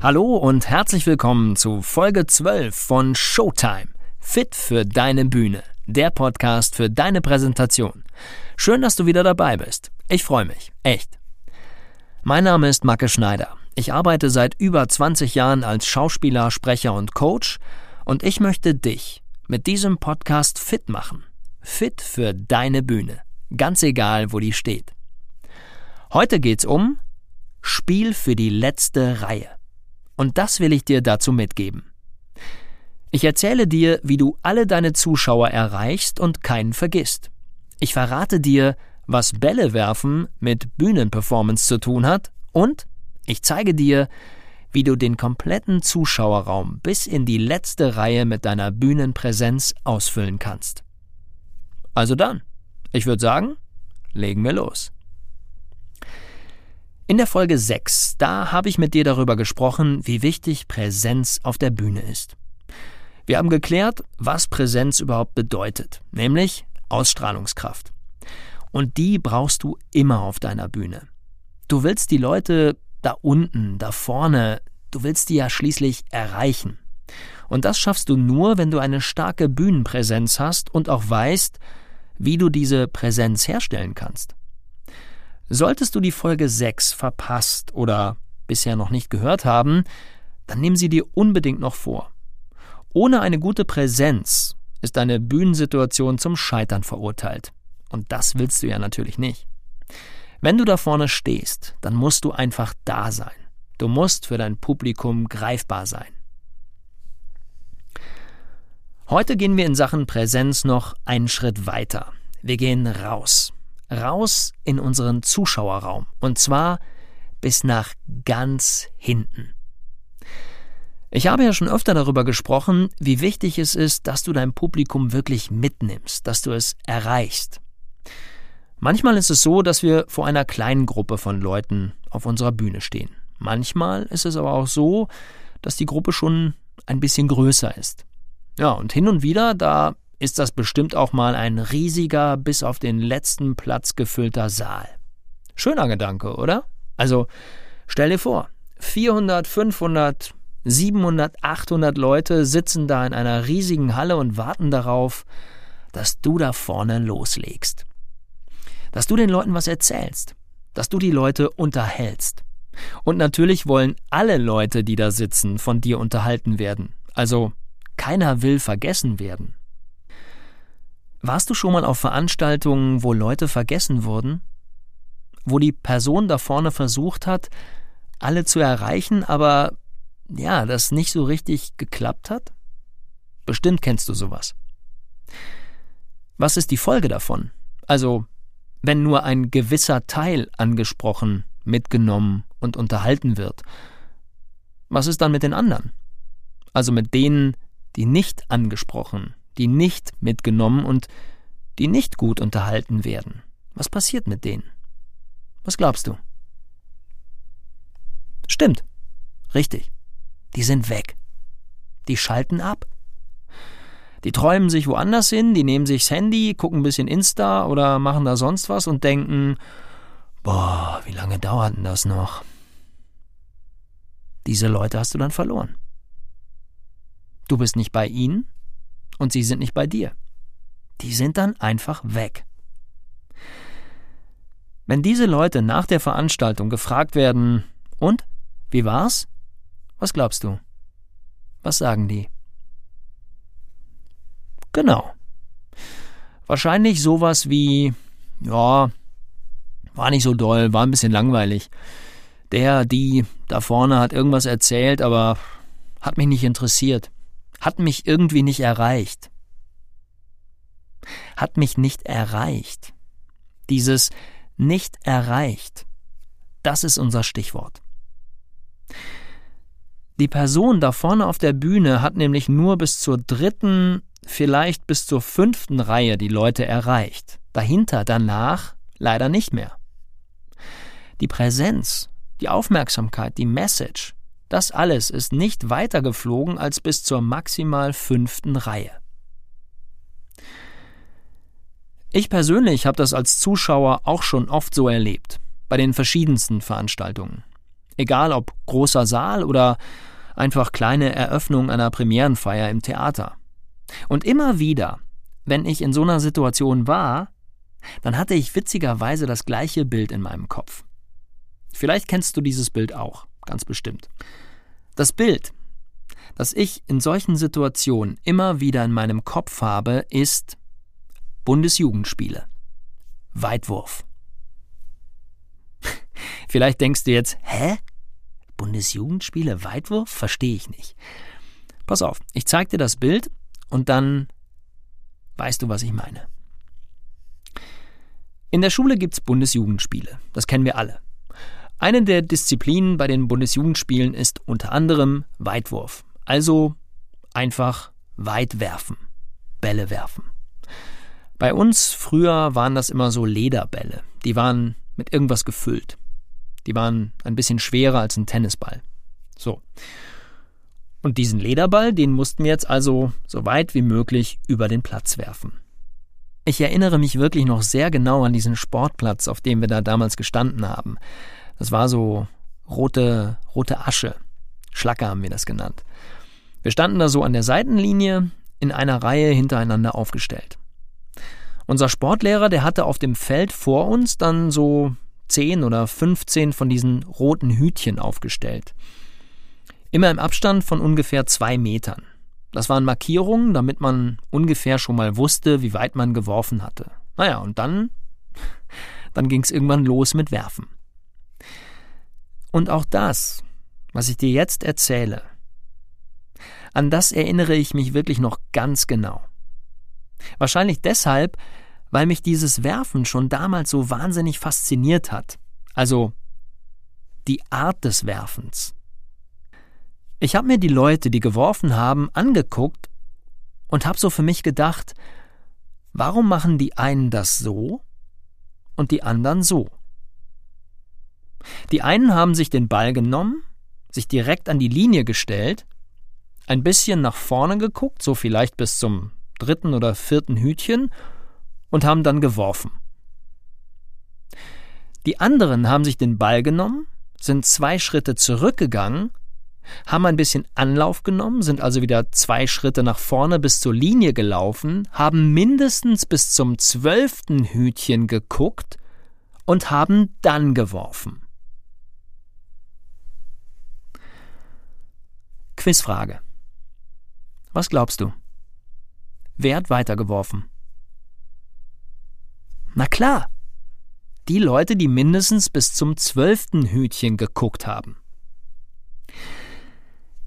Hallo und herzlich willkommen zu Folge 12 von Showtime. Fit für deine Bühne. Der Podcast für deine Präsentation. Schön, dass du wieder dabei bist. Ich freue mich. Echt. Mein Name ist Macke Schneider. Ich arbeite seit über 20 Jahren als Schauspieler, Sprecher und Coach und ich möchte dich mit diesem Podcast fit machen. Fit für deine Bühne. Ganz egal, wo die steht. Heute geht's um Spiel für die letzte Reihe. Und das will ich dir dazu mitgeben. Ich erzähle dir, wie du alle deine Zuschauer erreichst und keinen vergisst. Ich verrate dir, was Bälle werfen mit Bühnenperformance zu tun hat und ich zeige dir, wie du den kompletten Zuschauerraum bis in die letzte Reihe mit deiner Bühnenpräsenz ausfüllen kannst. Also dann, ich würde sagen, legen wir los. In der Folge 6, da habe ich mit dir darüber gesprochen, wie wichtig Präsenz auf der Bühne ist. Wir haben geklärt, was Präsenz überhaupt bedeutet, nämlich Ausstrahlungskraft. Und die brauchst du immer auf deiner Bühne. Du willst die Leute da unten, da vorne, du willst die ja schließlich erreichen. Und das schaffst du nur, wenn du eine starke Bühnenpräsenz hast und auch weißt, wie du diese Präsenz herstellen kannst. Solltest du die Folge 6 verpasst oder bisher noch nicht gehört haben, dann nimm sie dir unbedingt noch vor. Ohne eine gute Präsenz ist deine Bühnensituation zum Scheitern verurteilt. Und das willst du ja natürlich nicht. Wenn du da vorne stehst, dann musst du einfach da sein. Du musst für dein Publikum greifbar sein. Heute gehen wir in Sachen Präsenz noch einen Schritt weiter. Wir gehen raus raus in unseren Zuschauerraum. Und zwar bis nach ganz hinten. Ich habe ja schon öfter darüber gesprochen, wie wichtig es ist, dass du dein Publikum wirklich mitnimmst, dass du es erreichst. Manchmal ist es so, dass wir vor einer kleinen Gruppe von Leuten auf unserer Bühne stehen. Manchmal ist es aber auch so, dass die Gruppe schon ein bisschen größer ist. Ja, und hin und wieder, da ist das bestimmt auch mal ein riesiger, bis auf den letzten Platz gefüllter Saal. Schöner Gedanke, oder? Also, stell dir vor, 400, 500, 700, 800 Leute sitzen da in einer riesigen Halle und warten darauf, dass du da vorne loslegst. Dass du den Leuten was erzählst. Dass du die Leute unterhältst. Und natürlich wollen alle Leute, die da sitzen, von dir unterhalten werden. Also keiner will vergessen werden. Warst du schon mal auf Veranstaltungen, wo Leute vergessen wurden? Wo die Person da vorne versucht hat, alle zu erreichen, aber ja, das nicht so richtig geklappt hat? Bestimmt kennst du sowas. Was ist die Folge davon? Also, wenn nur ein gewisser Teil angesprochen, mitgenommen und unterhalten wird, was ist dann mit den anderen? Also mit denen, die nicht angesprochen, die nicht mitgenommen und die nicht gut unterhalten werden. Was passiert mit denen? Was glaubst du? Stimmt. Richtig. Die sind weg. Die schalten ab. Die träumen sich woanders hin, die nehmen sich das Handy, gucken ein bisschen Insta oder machen da sonst was und denken, boah, wie lange dauert denn das noch? Diese Leute hast du dann verloren. Du bist nicht bei ihnen, und sie sind nicht bei dir. Die sind dann einfach weg. Wenn diese Leute nach der Veranstaltung gefragt werden, und? Wie war's? Was glaubst du? Was sagen die? Genau. Wahrscheinlich sowas wie, ja, war nicht so doll, war ein bisschen langweilig. Der, die da vorne hat irgendwas erzählt, aber hat mich nicht interessiert hat mich irgendwie nicht erreicht. Hat mich nicht erreicht. Dieses nicht erreicht, das ist unser Stichwort. Die Person da vorne auf der Bühne hat nämlich nur bis zur dritten, vielleicht bis zur fünften Reihe die Leute erreicht. Dahinter, danach leider nicht mehr. Die Präsenz, die Aufmerksamkeit, die Message, das alles ist nicht weiter geflogen als bis zur maximal fünften Reihe. Ich persönlich habe das als Zuschauer auch schon oft so erlebt, bei den verschiedensten Veranstaltungen. Egal ob großer Saal oder einfach kleine Eröffnung einer Premierenfeier im Theater. Und immer wieder, wenn ich in so einer Situation war, dann hatte ich witzigerweise das gleiche Bild in meinem Kopf. Vielleicht kennst du dieses Bild auch, ganz bestimmt. Das Bild, das ich in solchen Situationen immer wieder in meinem Kopf habe, ist Bundesjugendspiele. Weitwurf. Vielleicht denkst du jetzt, hä? Bundesjugendspiele, Weitwurf? Verstehe ich nicht. Pass auf, ich zeig dir das Bild und dann weißt du, was ich meine. In der Schule gibt's Bundesjugendspiele. Das kennen wir alle. Eine der Disziplinen bei den Bundesjugendspielen ist unter anderem Weitwurf. Also einfach weit werfen. Bälle werfen. Bei uns früher waren das immer so Lederbälle. Die waren mit irgendwas gefüllt. Die waren ein bisschen schwerer als ein Tennisball. So. Und diesen Lederball, den mussten wir jetzt also so weit wie möglich über den Platz werfen. Ich erinnere mich wirklich noch sehr genau an diesen Sportplatz, auf dem wir da damals gestanden haben. Das war so rote, rote Asche. Schlacke haben wir das genannt. Wir standen da so an der Seitenlinie in einer Reihe hintereinander aufgestellt. Unser Sportlehrer, der hatte auf dem Feld vor uns dann so zehn oder 15 von diesen roten Hütchen aufgestellt. Immer im Abstand von ungefähr zwei Metern. Das waren Markierungen, damit man ungefähr schon mal wusste, wie weit man geworfen hatte. Naja, und dann, dann ging es irgendwann los mit Werfen. Und auch das, was ich dir jetzt erzähle, an das erinnere ich mich wirklich noch ganz genau. Wahrscheinlich deshalb, weil mich dieses Werfen schon damals so wahnsinnig fasziniert hat. Also die Art des Werfens. Ich habe mir die Leute, die geworfen haben, angeguckt und habe so für mich gedacht, warum machen die einen das so und die anderen so? Die einen haben sich den Ball genommen, sich direkt an die Linie gestellt, ein bisschen nach vorne geguckt, so vielleicht bis zum dritten oder vierten Hütchen, und haben dann geworfen. Die anderen haben sich den Ball genommen, sind zwei Schritte zurückgegangen, haben ein bisschen Anlauf genommen, sind also wieder zwei Schritte nach vorne bis zur Linie gelaufen, haben mindestens bis zum zwölften Hütchen geguckt und haben dann geworfen. Quizfrage. Was glaubst du? Wer hat weitergeworfen? Na klar, die Leute, die mindestens bis zum zwölften Hütchen geguckt haben.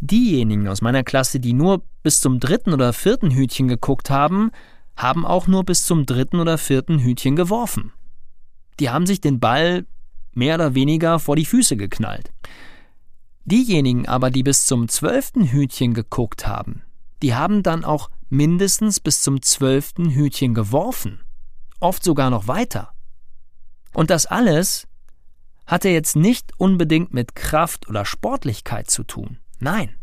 Diejenigen aus meiner Klasse, die nur bis zum dritten oder vierten Hütchen geguckt haben, haben auch nur bis zum dritten oder vierten Hütchen geworfen. Die haben sich den Ball mehr oder weniger vor die Füße geknallt. Diejenigen aber, die bis zum zwölften Hütchen geguckt haben, die haben dann auch mindestens bis zum zwölften Hütchen geworfen, oft sogar noch weiter. Und das alles hatte jetzt nicht unbedingt mit Kraft oder Sportlichkeit zu tun. Nein.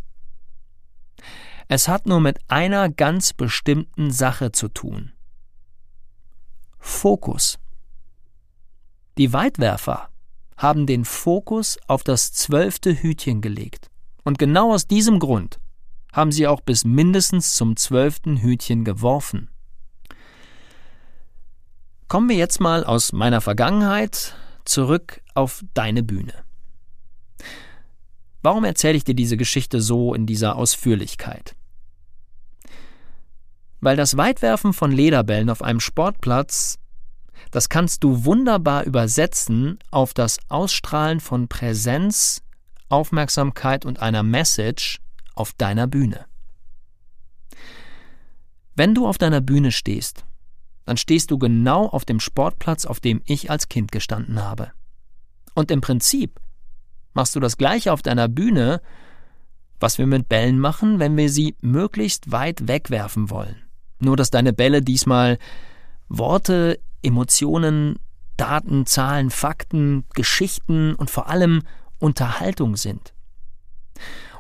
Es hat nur mit einer ganz bestimmten Sache zu tun. Fokus. Die Weitwerfer haben den Fokus auf das zwölfte Hütchen gelegt. Und genau aus diesem Grund haben sie auch bis mindestens zum zwölften Hütchen geworfen. Kommen wir jetzt mal aus meiner Vergangenheit zurück auf deine Bühne. Warum erzähle ich dir diese Geschichte so in dieser Ausführlichkeit? Weil das Weitwerfen von Lederbällen auf einem Sportplatz, das kannst du wunderbar übersetzen auf das Ausstrahlen von Präsenz, Aufmerksamkeit und einer Message auf deiner Bühne. Wenn du auf deiner Bühne stehst, dann stehst du genau auf dem Sportplatz, auf dem ich als Kind gestanden habe. Und im Prinzip machst du das gleiche auf deiner Bühne, was wir mit Bällen machen, wenn wir sie möglichst weit wegwerfen wollen. Nur dass deine Bälle diesmal Worte, Emotionen, Daten, Zahlen, Fakten, Geschichten und vor allem Unterhaltung sind.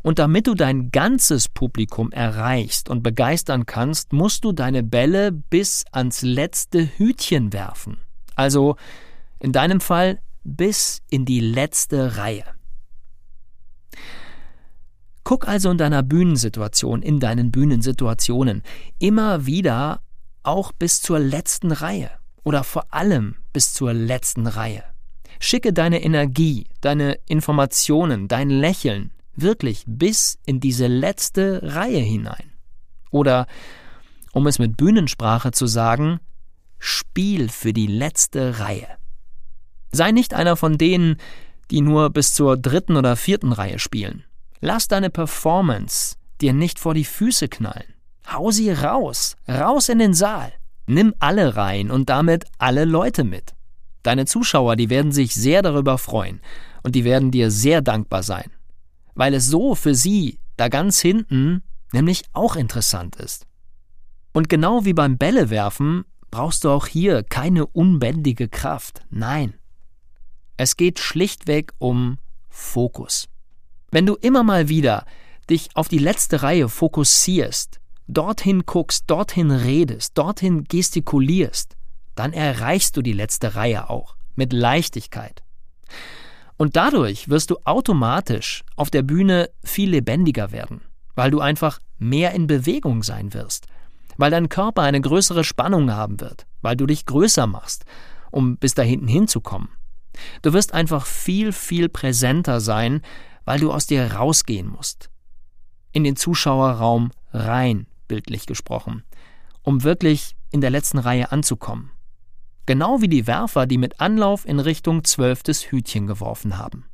Und damit du dein ganzes Publikum erreichst und begeistern kannst, musst du deine Bälle bis ans letzte Hütchen werfen. Also in deinem Fall bis in die letzte Reihe. Guck also in deiner Bühnensituation, in deinen Bühnensituationen immer wieder auch bis zur letzten Reihe oder vor allem bis zur letzten Reihe. Schicke deine Energie, deine Informationen, dein Lächeln wirklich bis in diese letzte Reihe hinein. Oder, um es mit Bühnensprache zu sagen, Spiel für die letzte Reihe. Sei nicht einer von denen, die nur bis zur dritten oder vierten Reihe spielen. Lass deine Performance dir nicht vor die Füße knallen. Hau sie raus, raus in den Saal. Nimm alle Reihen und damit alle Leute mit. Deine Zuschauer, die werden sich sehr darüber freuen und die werden dir sehr dankbar sein, weil es so für sie da ganz hinten nämlich auch interessant ist. Und genau wie beim Bällewerfen brauchst du auch hier keine unbändige Kraft. Nein. Es geht schlichtweg um Fokus. Wenn du immer mal wieder dich auf die letzte Reihe fokussierst, dorthin guckst, dorthin redest, dorthin gestikulierst, dann erreichst du die letzte Reihe auch mit Leichtigkeit. Und dadurch wirst du automatisch auf der Bühne viel lebendiger werden, weil du einfach mehr in Bewegung sein wirst, weil dein Körper eine größere Spannung haben wird, weil du dich größer machst, um bis da hinten hinzukommen. Du wirst einfach viel, viel präsenter sein, weil du aus dir rausgehen musst. In den Zuschauerraum rein, bildlich gesprochen, um wirklich in der letzten Reihe anzukommen. Genau wie die Werfer, die mit Anlauf in Richtung zwölftes Hütchen geworfen haben.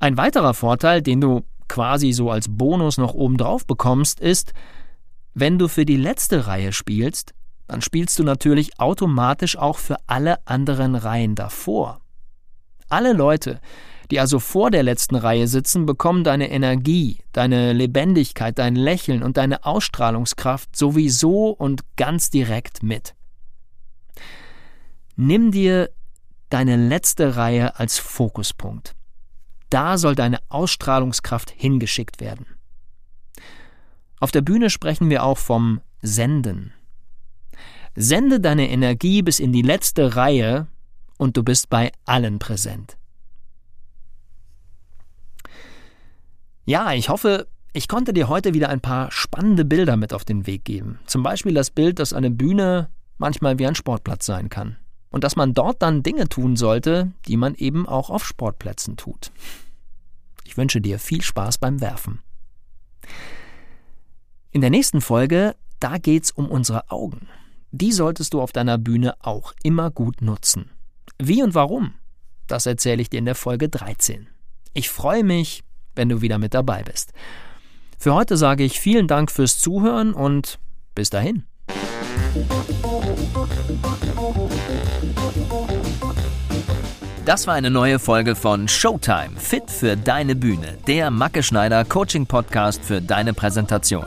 Ein weiterer Vorteil, den du quasi so als Bonus noch obendrauf bekommst, ist, wenn du für die letzte Reihe spielst, dann spielst du natürlich automatisch auch für alle anderen Reihen davor. Alle Leute, die also vor der letzten Reihe sitzen, bekommen deine Energie, deine Lebendigkeit, dein Lächeln und deine Ausstrahlungskraft sowieso und ganz direkt mit. Nimm dir deine letzte Reihe als Fokuspunkt. Da soll deine Ausstrahlungskraft hingeschickt werden. Auf der Bühne sprechen wir auch vom Senden. Sende deine Energie bis in die letzte Reihe und du bist bei allen präsent. Ja, ich hoffe, ich konnte dir heute wieder ein paar spannende Bilder mit auf den Weg geben. Zum Beispiel das Bild, dass eine Bühne manchmal wie ein Sportplatz sein kann und dass man dort dann Dinge tun sollte, die man eben auch auf Sportplätzen tut. Ich wünsche dir viel Spaß beim Werfen. In der nächsten Folge, da geht's um unsere Augen. Die solltest du auf deiner Bühne auch immer gut nutzen. Wie und warum? Das erzähle ich dir in der Folge 13. Ich freue mich, wenn du wieder mit dabei bist. Für heute sage ich vielen Dank fürs Zuhören und bis dahin. Das war eine neue Folge von Showtime, fit für deine Bühne, der Macke Schneider Coaching Podcast für deine Präsentation.